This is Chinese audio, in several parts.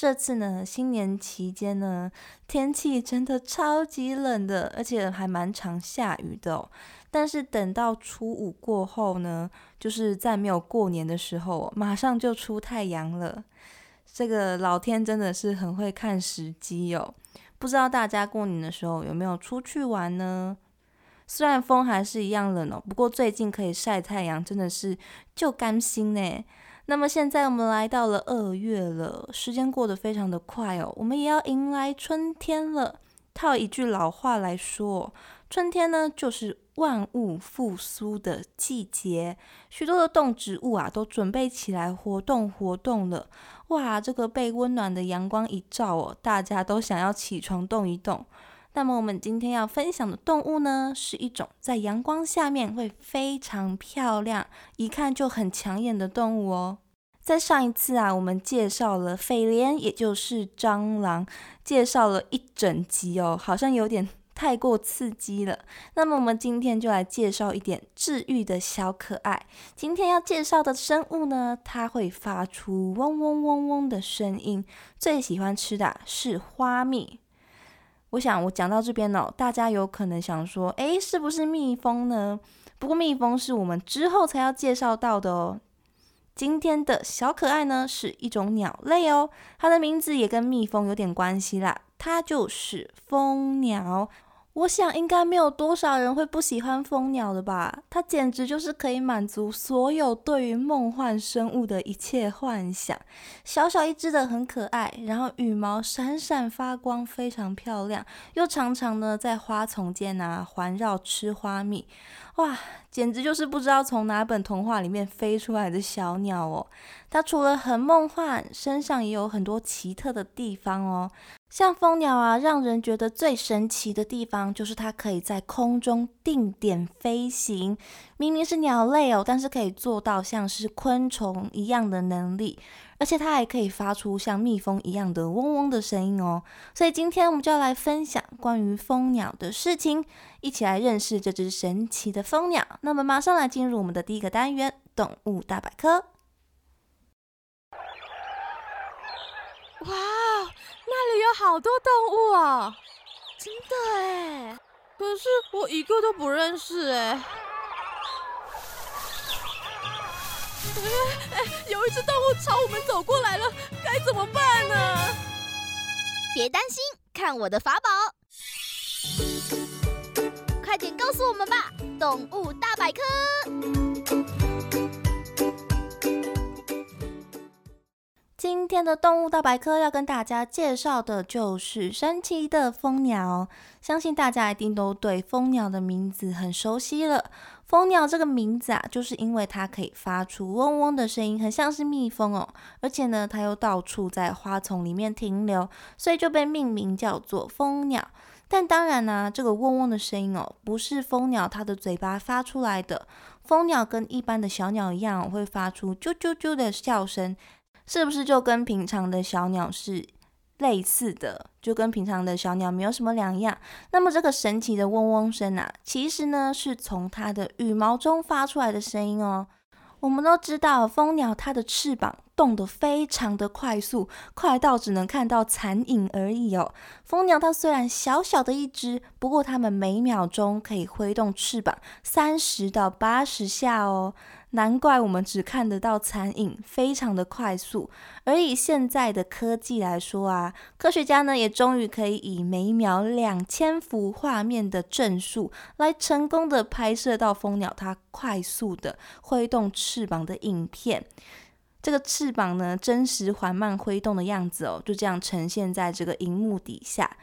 这次呢，新年期间呢，天气真的超级冷的，而且还蛮常下雨的。但是等到初五过后呢，就是在没有过年的时候，马上就出太阳了。这个老天真的是很会看时机哦。不知道大家过年的时候有没有出去玩呢？虽然风还是一样冷哦，不过最近可以晒太阳，真的是就甘心呢。那么现在我们来到了二月了，时间过得非常的快哦，我们也要迎来春天了。套一句老话来说，春天呢就是万物复苏的季节，许多的动植物啊都准备起来活动活动了。哇，这个被温暖的阳光一照哦，大家都想要起床动一动。那么我们今天要分享的动物呢，是一种在阳光下面会非常漂亮，一看就很抢眼的动物哦。在上一次啊，我们介绍了蜚蠊，也就是蟑螂，介绍了一整集哦，好像有点太过刺激了。那么我们今天就来介绍一点治愈的小可爱。今天要介绍的生物呢，它会发出嗡嗡嗡嗡的声音，最喜欢吃的是花蜜。我想，我讲到这边呢，大家有可能想说，诶，是不是蜜蜂呢？不过蜜蜂是我们之后才要介绍到的哦。今天的小可爱呢，是一种鸟类哦，它的名字也跟蜜蜂有点关系啦，它就是蜂鸟。我想应该没有多少人会不喜欢蜂鸟的吧？它简直就是可以满足所有对于梦幻生物的一切幻想。小小一只的很可爱，然后羽毛闪闪发光，非常漂亮，又常常呢在花丛间啊环绕吃花蜜。哇，简直就是不知道从哪本童话里面飞出来的小鸟哦！它除了很梦幻，身上也有很多奇特的地方哦。像蜂鸟啊，让人觉得最神奇的地方就是它可以在空中定点飞行。明明是鸟类哦，但是可以做到像是昆虫一样的能力，而且它还可以发出像蜜蜂一样的嗡嗡的声音哦。所以今天我们就要来分享关于蜂鸟的事情，一起来认识这只神奇的蜂鸟。那么马上来进入我们的第一个单元——动物大百科。哇！那里有好多动物哦，真的哎！可是我一个都不认识哎。哎哎，有一只动物朝我们走过来了，该怎么办呢？别担心，看我的法宝！快点告诉我们吧，动物大百科。今天的动物大百科要跟大家介绍的就是神奇的蜂鸟。相信大家一定都对蜂鸟的名字很熟悉了。蜂鸟这个名字啊，就是因为它可以发出嗡嗡的声音，很像是蜜蜂哦。而且呢，它又到处在花丛里面停留，所以就被命名叫做蜂鸟。但当然呢，这个嗡嗡的声音哦，不是蜂鸟它的嘴巴发出来的。蜂鸟跟一般的小鸟一样，会发出啾啾啾的笑声。是不是就跟平常的小鸟是类似的？就跟平常的小鸟没有什么两样。那么这个神奇的嗡嗡声啊，其实呢是从它的羽毛中发出来的声音哦。我们都知道，蜂鸟它的翅膀动得非常的快速，快到只能看到残影而已哦。蜂鸟它虽然小小的一只，不过它们每秒钟可以挥动翅膀三十到八十下哦。难怪我们只看得到残影，非常的快速。而以现在的科技来说啊，科学家呢也终于可以以每秒两千幅画面的帧数，来成功的拍摄到蜂鸟它快速的挥动翅膀的影片。这个翅膀呢，真实缓慢挥动的样子哦，就这样呈现在这个荧幕底下。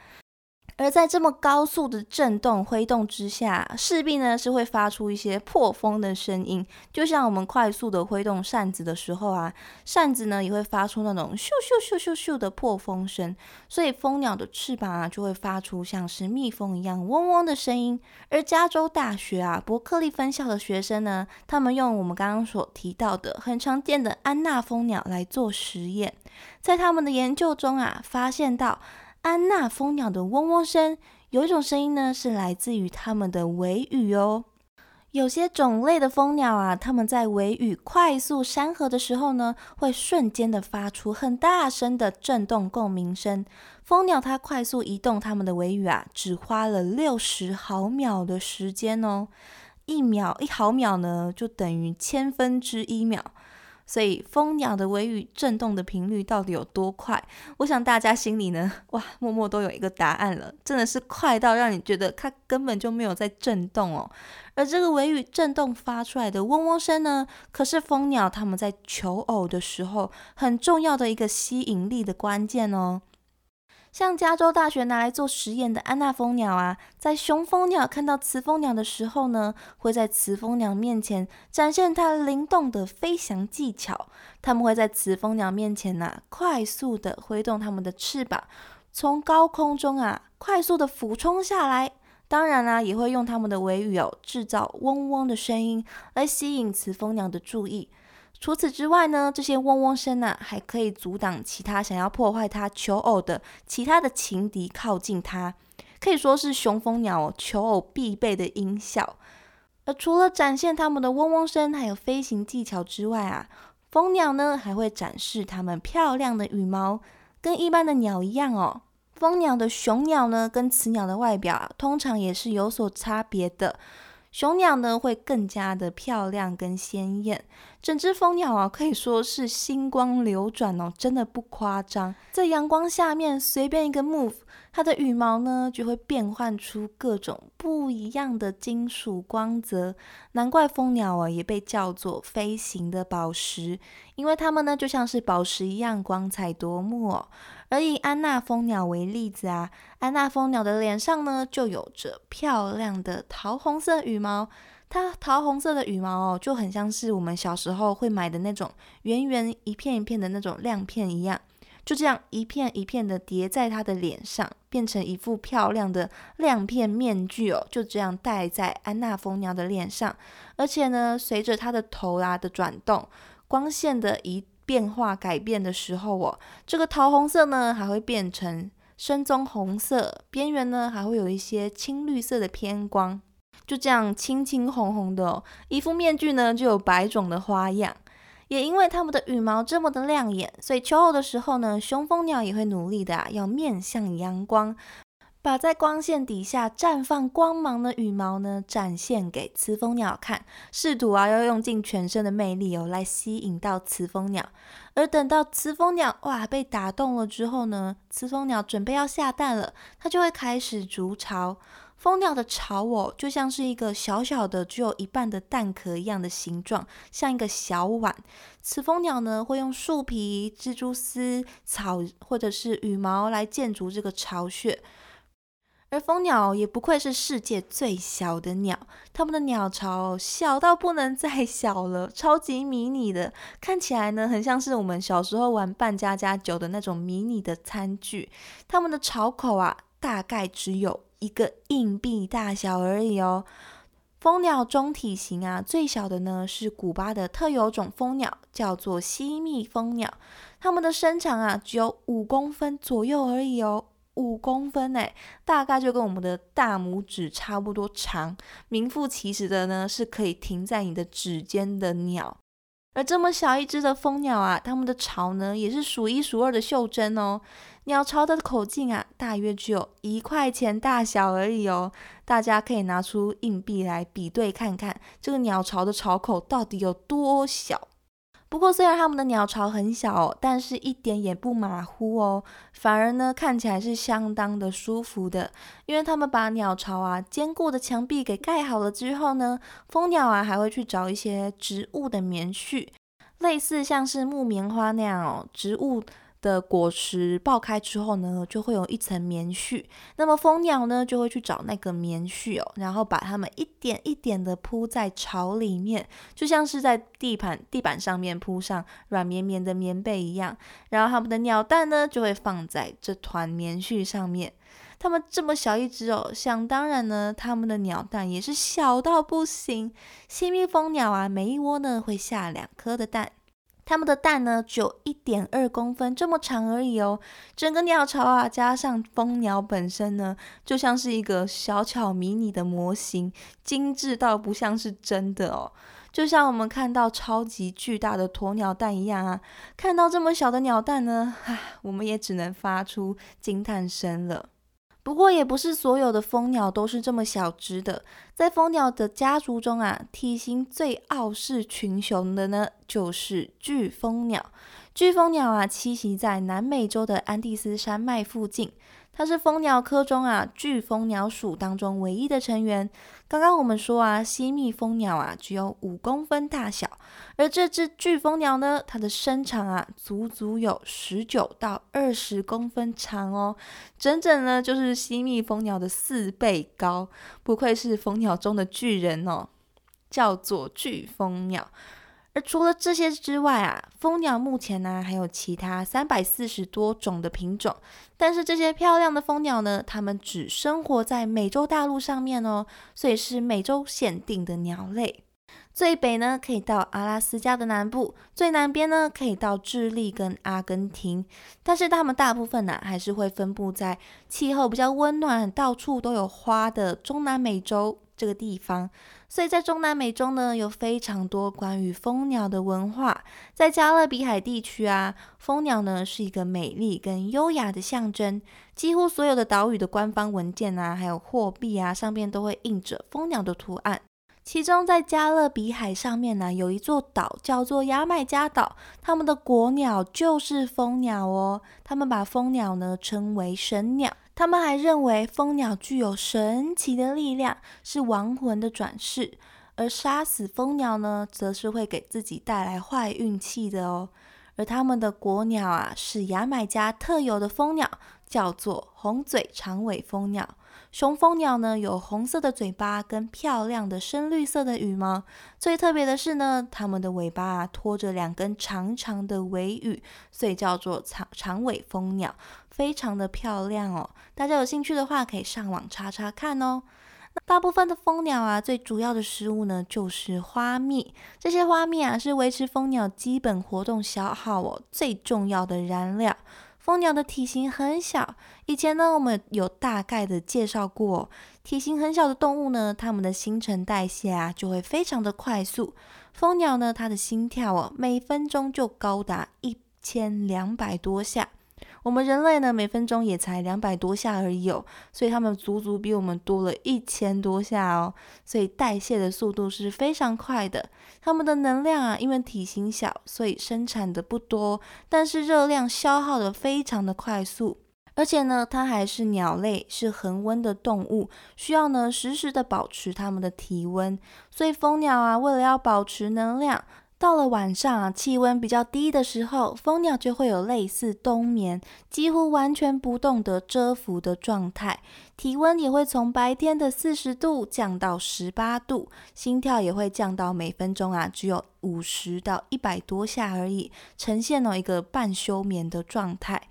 而在这么高速的震动挥动之下，势必呢是会发出一些破风的声音，就像我们快速的挥动扇子的时候啊，扇子呢也会发出那种咻咻咻咻咻的破风声，所以蜂鸟的翅膀啊就会发出像是蜜蜂一样嗡嗡的声音。而加州大学啊伯克利分校的学生呢，他们用我们刚刚所提到的很常见的安娜蜂鸟来做实验，在他们的研究中啊，发现到。安娜蜂鸟的嗡嗡声，有一种声音呢，是来自于它们的尾羽哦。有些种类的蜂鸟啊，它们在尾羽快速扇合的时候呢，会瞬间的发出很大声的震动共鸣声。蜂鸟它快速移动它们的尾羽啊，只花了六十毫秒的时间哦。一秒一毫秒呢，就等于千分之一秒。所以蜂鸟的尾羽震动的频率到底有多快？我想大家心里呢，哇，默默都有一个答案了，真的是快到让你觉得它根本就没有在震动哦。而这个尾羽震动发出来的嗡嗡声呢，可是蜂鸟它们在求偶的时候很重要的一个吸引力的关键哦。像加州大学拿来做实验的安娜蜂鸟啊，在雄蜂鸟看到雌蜂鸟的时候呢，会在雌蜂鸟面前展现它灵动的飞翔技巧。它们会在雌蜂鸟面前呐，快速的挥动它们的翅膀，从高空中啊，快速的俯冲下来。当然啦，也会用它们的尾羽哦，制造嗡嗡的声音，来吸引雌蜂鸟的注意。除此之外呢，这些嗡嗡声呢，还可以阻挡其他想要破坏它求偶的其他的情敌靠近它，可以说是雄蜂鸟求偶必备的音效。而除了展现它们的嗡嗡声，还有飞行技巧之外啊，蜂鸟呢还会展示它们漂亮的羽毛，跟一般的鸟一样哦。蜂鸟的雄鸟呢，跟雌鸟的外表啊，通常也是有所差别的。雄鸟呢会更加的漂亮跟鲜艳，整只蜂鸟啊可以说是星光流转哦，真的不夸张。在阳光下面随便一个 move，它的羽毛呢就会变换出各种不一样的金属光泽。难怪蜂鸟啊也被叫做飞行的宝石，因为它们呢就像是宝石一样光彩夺目哦。而以安娜蜂鸟为例子啊，安娜蜂鸟的脸上呢就有着漂亮的桃红色羽毛，它桃红色的羽毛哦就很像是我们小时候会买的那种圆圆一片一片的那种亮片一样，就这样一片一片的叠在它的脸上，变成一副漂亮的亮片面具哦，就这样戴在安娜蜂鸟的脸上，而且呢，随着它的头啦的转动，光线的一。变化改变的时候哦，这个桃红色呢还会变成深棕红色，边缘呢还会有一些青绿色的偏光，就这样青青红红的，一副面具呢就有百种的花样。也因为它们的羽毛这么的亮眼，所以秋后的时候呢，雄蜂鸟也会努力的，要面向阳光。把在光线底下绽放光芒的羽毛呢，展现给雌蜂鸟看，试图啊要用尽全身的魅力哦，来吸引到雌蜂鸟。而等到雌蜂鸟哇被打动了之后呢，雌蜂鸟准备要下蛋了，它就会开始筑巢。蜂鸟的巢哦，就像是一个小小的、只有一半的蛋壳一样的形状，像一个小碗。雌蜂鸟呢，会用树皮、蜘蛛丝、草或者是羽毛来建筑这个巢穴。而蜂鸟也不愧是世界最小的鸟，它们的鸟巢小到不能再小了，超级迷你的，看起来呢很像是我们小时候玩扮家家酒的那种迷你的餐具。它们的巢口啊，大概只有一个硬币大小而已哦。蜂鸟中体型啊，最小的呢是古巴的特有种蜂鸟，叫做西蜜蜂鸟，它们的身长啊只有五公分左右而已哦。五公分诶，大概就跟我们的大拇指差不多长，名副其实的呢，是可以停在你的指尖的鸟。而这么小一只的蜂鸟啊，它们的巢呢也是数一数二的袖珍哦。鸟巢的口径啊，大约只有一块钱大小而已哦。大家可以拿出硬币来比对看看，这个鸟巢的巢口到底有多小。不过，虽然它们的鸟巢很小，但是一点也不马虎哦，反而呢看起来是相当的舒服的。因为他们把鸟巢啊坚固的墙壁给盖好了之后呢，蜂鸟啊还会去找一些植物的棉絮，类似像是木棉花那样哦，植物。的果实爆开之后呢，就会有一层棉絮。那么蜂鸟呢，就会去找那个棉絮哦，然后把它们一点一点的铺在巢里面，就像是在地板地板上面铺上软绵绵的棉被一样。然后它们的鸟蛋呢，就会放在这团棉絮上面。它们这么小一只哦，想当然呢，它们的鸟蛋也是小到不行。新蜜蜂鸟啊，每一窝呢会下两颗的蛋。它们的蛋呢，只有一点二公分这么长而已哦。整个鸟巢啊，加上蜂鸟本身呢，就像是一个小巧迷你的模型，精致到不像是真的哦。就像我们看到超级巨大的鸵鸟蛋一样啊，看到这么小的鸟蛋呢，唉，我们也只能发出惊叹声了。不过也不是所有的蜂鸟都是这么小只的，在蜂鸟的家族中啊，体型最傲视群雄的呢，就是巨蜂鸟。巨蜂鸟啊，栖息在南美洲的安第斯山脉附近。它是蜂鸟科中啊巨蜂鸟属当中唯一的成员。刚刚我们说啊，西蜜蜂鸟啊只有五公分大小，而这只巨蜂鸟呢，它的身长啊足足有十九到二十公分长哦，整整呢就是西蜜蜂鸟的四倍高。不愧是蜂鸟中的巨人哦，叫做巨蜂鸟。除了这些之外啊，蜂鸟目前呢还有其他三百四十多种的品种。但是这些漂亮的蜂鸟呢，它们只生活在美洲大陆上面哦，所以是美洲限定的鸟类。最北呢可以到阿拉斯加的南部，最南边呢可以到智利跟阿根廷。但是它们大部分呢还是会分布在气候比较温暖、到处都有花的中南美洲。这个地方，所以在中南美洲呢，有非常多关于蜂鸟的文化。在加勒比海地区啊，蜂鸟呢是一个美丽跟优雅的象征。几乎所有的岛屿的官方文件啊，还有货币啊，上面都会印着蜂鸟的图案。其中在加勒比海上面呢，有一座岛叫做牙买加岛，他们的国鸟就是蜂鸟哦。他们把蜂鸟呢称为神鸟。他们还认为蜂鸟具有神奇的力量，是亡魂的转世，而杀死蜂鸟呢，则是会给自己带来坏运气的哦。而他们的国鸟啊，是牙买加特有的蜂鸟，叫做红嘴长尾蜂鸟。雄蜂鸟呢，有红色的嘴巴跟漂亮的深绿色的羽毛。最特别的是呢，它们的尾巴啊，拖着两根长长的尾羽，所以叫做长长尾蜂鸟。非常的漂亮哦，大家有兴趣的话可以上网查查看哦。那大部分的蜂鸟啊，最主要的食物呢就是花蜜。这些花蜜啊是维持蜂鸟基本活动消耗哦最重要的燃料。蜂鸟的体型很小，以前呢我们有大概的介绍过，体型很小的动物呢，它们的新陈代谢啊就会非常的快速。蜂鸟呢，它的心跳哦每分钟就高达一千两百多下。我们人类呢，每分钟也才两百多下而已哦，所以它们足足比我们多了一千多下哦，所以代谢的速度是非常快的。它们的能量啊，因为体型小，所以生产的不多，但是热量消耗的非常的快速。而且呢，它还是鸟类，是恒温的动物，需要呢实时的保持它们的体温。所以蜂鸟啊，为了要保持能量。到了晚上啊，气温比较低的时候，蜂鸟就会有类似冬眠，几乎完全不动的蛰伏的状态，体温也会从白天的四十度降到十八度，心跳也会降到每分钟啊只有五十到一百多下而已，呈现了一个半休眠的状态。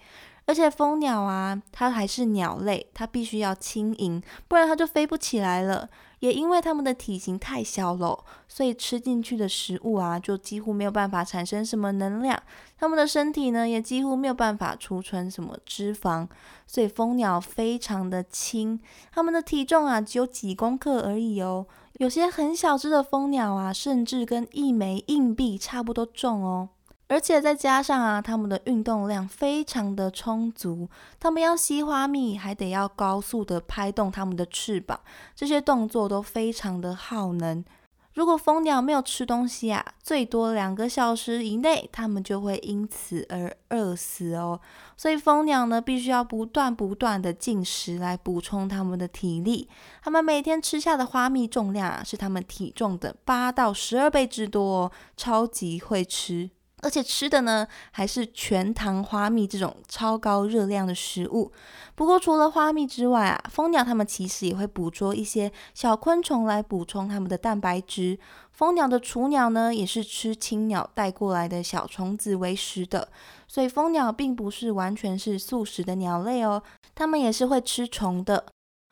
而且蜂鸟啊，它还是鸟类，它必须要轻盈，不然它就飞不起来了。也因为它们的体型太小了，所以吃进去的食物啊，就几乎没有办法产生什么能量。它们的身体呢，也几乎没有办法储存什么脂肪，所以蜂鸟非常的轻，它们的体重啊，只有几公克而已哦。有些很小只的蜂鸟啊，甚至跟一枚硬币差不多重哦。而且再加上啊，它们的运动量非常的充足，它们要吸花蜜，还得要高速的拍动它们的翅膀，这些动作都非常的耗能。如果蜂鸟没有吃东西啊，最多两个小时以内，它们就会因此而饿死哦。所以蜂鸟呢，必须要不断不断的进食来补充它们的体力。它们每天吃下的花蜜重量啊，是它们体重的八到十二倍之多哦，超级会吃。而且吃的呢，还是全糖花蜜这种超高热量的食物。不过除了花蜜之外啊，蜂鸟它们其实也会捕捉一些小昆虫来补充它们的蛋白质。蜂鸟的雏鸟呢，也是吃青鸟带过来的小虫子为食的。所以蜂鸟并不是完全是素食的鸟类哦，它们也是会吃虫的。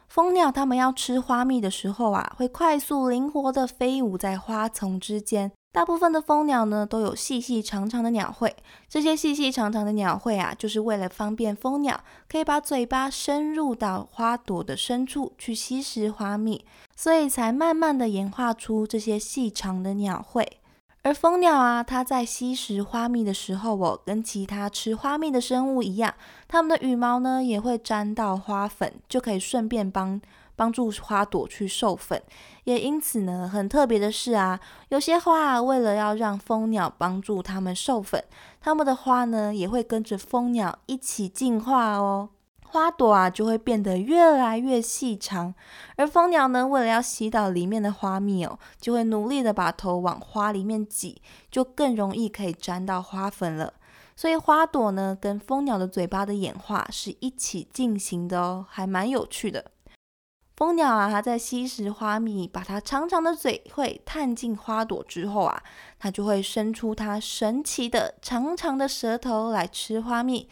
蜂鸟它们要吃花蜜的时候啊，会快速灵活的飞舞在花丛之间。大部分的蜂鸟呢，都有细细长长的鸟喙。这些细细长长的鸟喙啊，就是为了方便蜂鸟可以把嘴巴深入到花朵的深处去吸食花蜜，所以才慢慢的演化出这些细长的鸟喙。而蜂鸟啊，它在吸食花蜜的时候哦，跟其他吃花蜜的生物一样，它们的羽毛呢也会沾到花粉，就可以顺便帮。帮助花朵去授粉，也因此呢，很特别的是啊，有些花啊，为了要让蜂鸟帮助它们授粉，它们的花呢也会跟着蜂鸟一起进化哦，花朵啊就会变得越来越细长，而蜂鸟呢，为了要吸到里面的花蜜哦，就会努力的把头往花里面挤，就更容易可以沾到花粉了。所以花朵呢，跟蜂鸟的嘴巴的演化是一起进行的哦，还蛮有趣的。蜂鸟啊，它在吸食花蜜，把它长长的嘴会探进花朵之后啊，它就会伸出它神奇的长长的舌头来吃花蜜。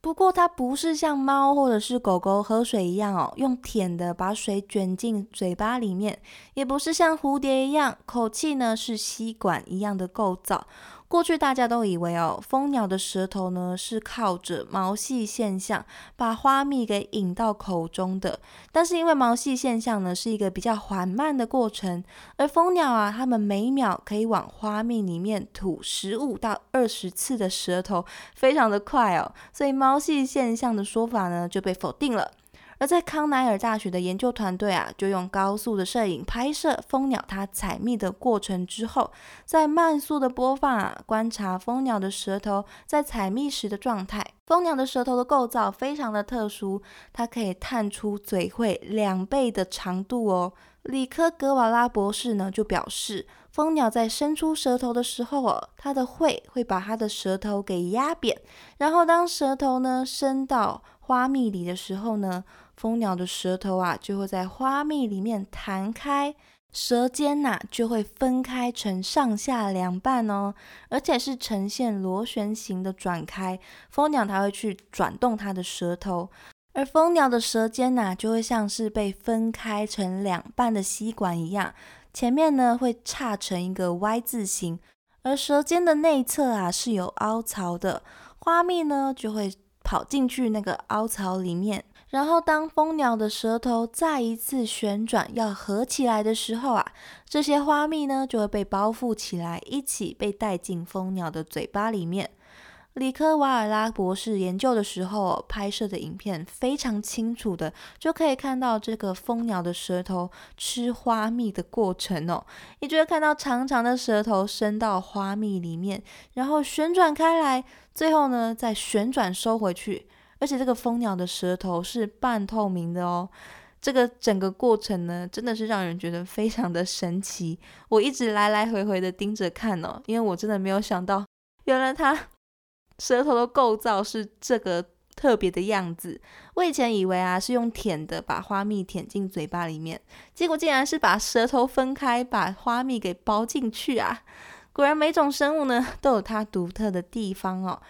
不过它不是像猫或者是狗狗喝水一样哦，用舔的把水卷进嘴巴里面，也不是像蝴蝶一样，口气呢是吸管一样的构造。过去大家都以为哦，蜂鸟的舌头呢是靠着毛细现象把花蜜给引到口中的。但是因为毛细现象呢是一个比较缓慢的过程，而蜂鸟啊，它们每秒可以往花蜜里面吐十五到二十次的舌头，非常的快哦，所以毛细现象的说法呢就被否定了。而在康奈尔大学的研究团队啊，就用高速的摄影拍摄蜂鸟它采蜜的过程之后，在慢速的播放啊，观察蜂鸟的舌头在采蜜时的状态。蜂鸟的舌头的构造非常的特殊，它可以探出嘴喙两倍的长度哦。里科格瓦拉博士呢就表示，蜂鸟在伸出舌头的时候哦，它的喙会把它的舌头给压扁，然后当舌头呢伸到花蜜里的时候呢。蜂鸟的舌头啊，就会在花蜜里面弹开，舌尖呐就会分开成上下两半哦，而且是呈现螺旋形的转开。蜂鸟它会去转动它的舌头，而蜂鸟的舌尖呐就会像是被分开成两半的吸管一样，前面呢会叉成一个 Y 字形，而舌尖的内侧啊是有凹槽的，花蜜呢就会跑进去那个凹槽里面。然后，当蜂鸟的舌头再一次旋转要合起来的时候啊，这些花蜜呢就会被包覆起来，一起被带进蜂鸟的嘴巴里面。里科瓦尔拉博士研究的时候拍摄的影片非常清楚的，就可以看到这个蜂鸟的舌头吃花蜜的过程哦。你就会看到长长的舌头伸到花蜜里面，然后旋转开来，最后呢再旋转收回去。而且这个蜂鸟的舌头是半透明的哦，这个整个过程呢，真的是让人觉得非常的神奇。我一直来来回回的盯着看哦，因为我真的没有想到，原来它 舌头的构造是这个特别的样子。我以前以为啊是用舔的把花蜜舔进嘴巴里面，结果竟然是把舌头分开，把花蜜给包进去啊！果然每种生物呢都有它独特的地方哦。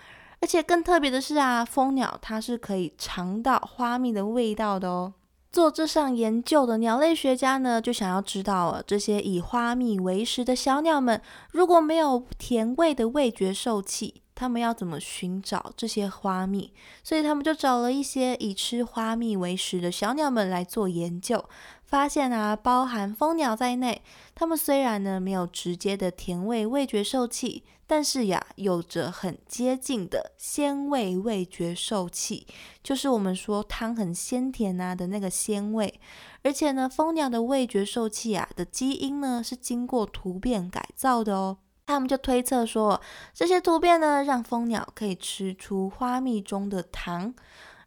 而且更特别的是啊，蜂鸟它是可以尝到花蜜的味道的哦。做这项研究的鸟类学家呢，就想要知道这些以花蜜为食的小鸟们，如果没有甜味的味觉受器。他们要怎么寻找这些花蜜？所以他们就找了一些以吃花蜜为食的小鸟们来做研究，发现啊，包含蜂鸟在内，它们虽然呢没有直接的甜味味觉受器，但是呀，有着很接近的鲜味味觉受器，就是我们说汤很鲜甜啊的那个鲜味。而且呢，蜂鸟的味觉受器啊的基因呢是经过突变改造的哦。他们就推测说，这些突变呢，让蜂鸟可以吃出花蜜中的糖。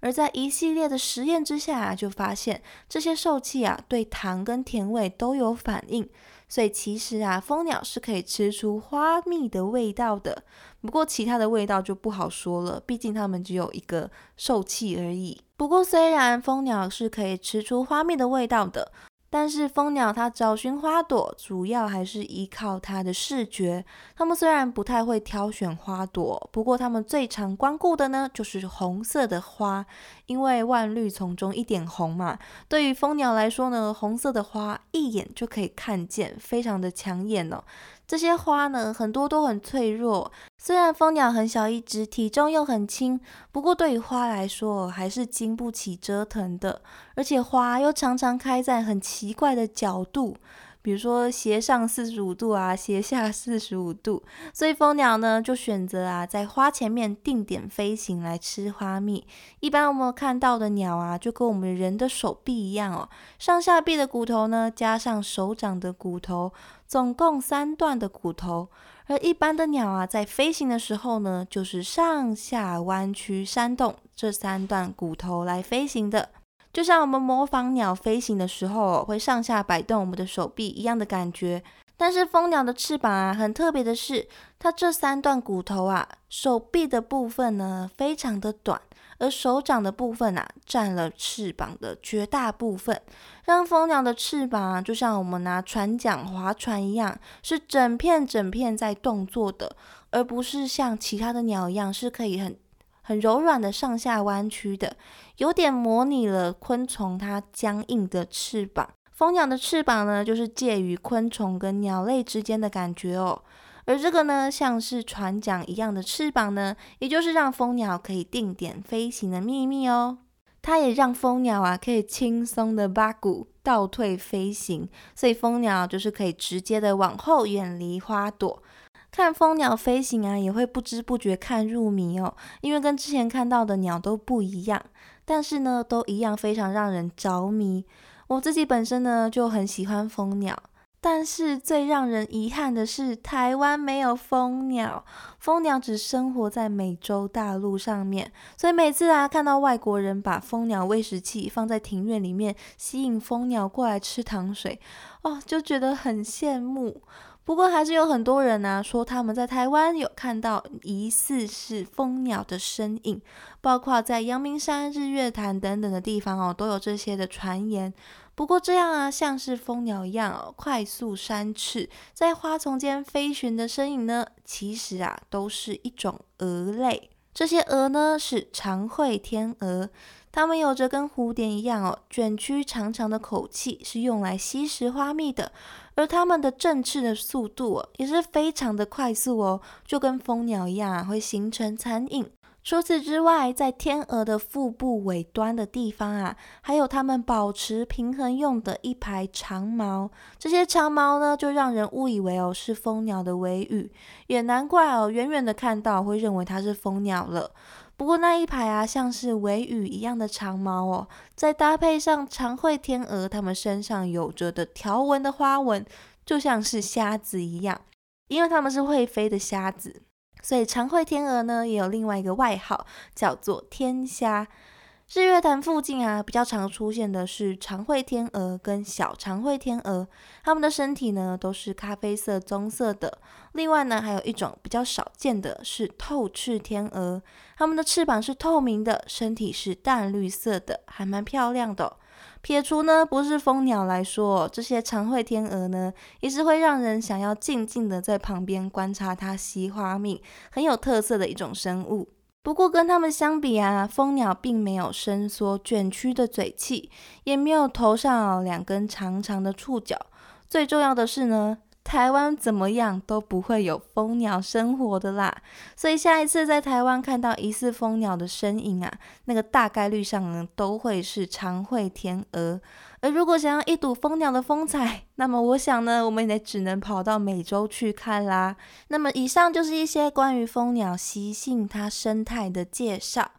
而在一系列的实验之下啊，就发现这些受气啊，对糖跟甜味都有反应。所以其实啊，蜂鸟是可以吃出花蜜的味道的。不过其他的味道就不好说了，毕竟它们只有一个受气而已。不过虽然蜂鸟是可以吃出花蜜的味道的。但是蜂鸟它找寻花朵，主要还是依靠它的视觉。它们虽然不太会挑选花朵，不过它们最常光顾的呢，就是红色的花，因为万绿丛中一点红嘛。对于蜂鸟来说呢，红色的花一眼就可以看见，非常的抢眼哦。这些花呢，很多都很脆弱。虽然蜂鸟很小一只，体重又很轻，不过对于花来说，还是经不起折腾的。而且花又常常开在很奇怪的角度。比如说斜上四十五度啊，斜下四十五度，所以蜂鸟呢就选择啊在花前面定点飞行来吃花蜜。一般我们看到的鸟啊，就跟我们人的手臂一样哦，上下臂的骨头呢加上手掌的骨头，总共三段的骨头。而一般的鸟啊，在飞行的时候呢，就是上下弯曲扇动这三段骨头来飞行的。就像我们模仿鸟飞行的时候会上下摆动我们的手臂一样的感觉，但是蜂鸟的翅膀啊，很特别的是，它这三段骨头啊，手臂的部分呢非常的短，而手掌的部分啊占了翅膀的绝大部分，让蜂鸟的翅膀啊，就像我们拿船桨划船一样，是整片整片在动作的，而不是像其他的鸟一样是可以很。很柔软的上下弯曲的，有点模拟了昆虫它僵硬的翅膀。蜂鸟的翅膀呢，就是介于昆虫跟鸟类之间的感觉哦。而这个呢，像是船桨一样的翅膀呢，也就是让蜂鸟可以定点飞行的秘密哦。它也让蜂鸟啊可以轻松的八股倒退飞行，所以蜂鸟就是可以直接的往后远离花朵。看蜂鸟飞行啊，也会不知不觉看入迷哦，因为跟之前看到的鸟都不一样，但是呢，都一样非常让人着迷。我自己本身呢就很喜欢蜂鸟，但是最让人遗憾的是，台湾没有蜂鸟，蜂鸟只生活在美洲大陆上面，所以每次啊看到外国人把蜂鸟喂食器放在庭院里面，吸引蜂鸟过来吃糖水，哦，就觉得很羡慕。不过还是有很多人呢说他们在台湾有看到疑似是蜂鸟的身影，包括在阳明山、日月潭等等的地方哦，都有这些的传言。不过这样啊，像是蜂鸟一样哦，快速扇翅在花丛间飞旋的身影呢，其实啊都是一种蛾类。这些蛾呢是长喙天蛾。它们有着跟蝴蝶一样哦，卷曲长长的口气，是用来吸食花蜜的。而它们的振翅的速度也是非常的快速哦，就跟蜂鸟一样啊，会形成残影。除此之外，在天鹅的腹部尾端的地方啊，还有它们保持平衡用的一排长毛。这些长毛呢，就让人误以为哦是蜂鸟的尾羽，也难怪哦，远远的看到会认为它是蜂鸟了。不过那一排啊，像是尾羽一样的长毛哦，再搭配上长喙天鹅，它们身上有着的条纹的花纹，就像是虾子一样。因为它们是会飞的虾子，所以长喙天鹅呢，也有另外一个外号，叫做天虾。日月潭附近啊，比较常出现的是长喙天鹅跟小长喙天鹅，它们的身体呢都是咖啡色、棕色的。另外呢，还有一种比较少见的是透翅天鹅，它们的翅膀是透明的，身体是淡绿色的，还蛮漂亮的。撇除呢不是蜂鸟来说，这些长喙天鹅呢，也是会让人想要静静的在旁边观察它吸花蜜，很有特色的一种生物。不过跟它们相比啊，蜂鸟并没有伸缩卷曲的嘴器，也没有头上两根长长的触角。最重要的是呢，台湾怎么样都不会有蜂鸟生活的啦。所以下一次在台湾看到疑似蜂鸟的身影啊，那个大概率上呢都会是长喙天鹅。而如果想要一睹蜂鸟的风采，那么我想呢，我们也只能跑到美洲去看啦。那么以上就是一些关于蜂鸟习性它生态的介绍。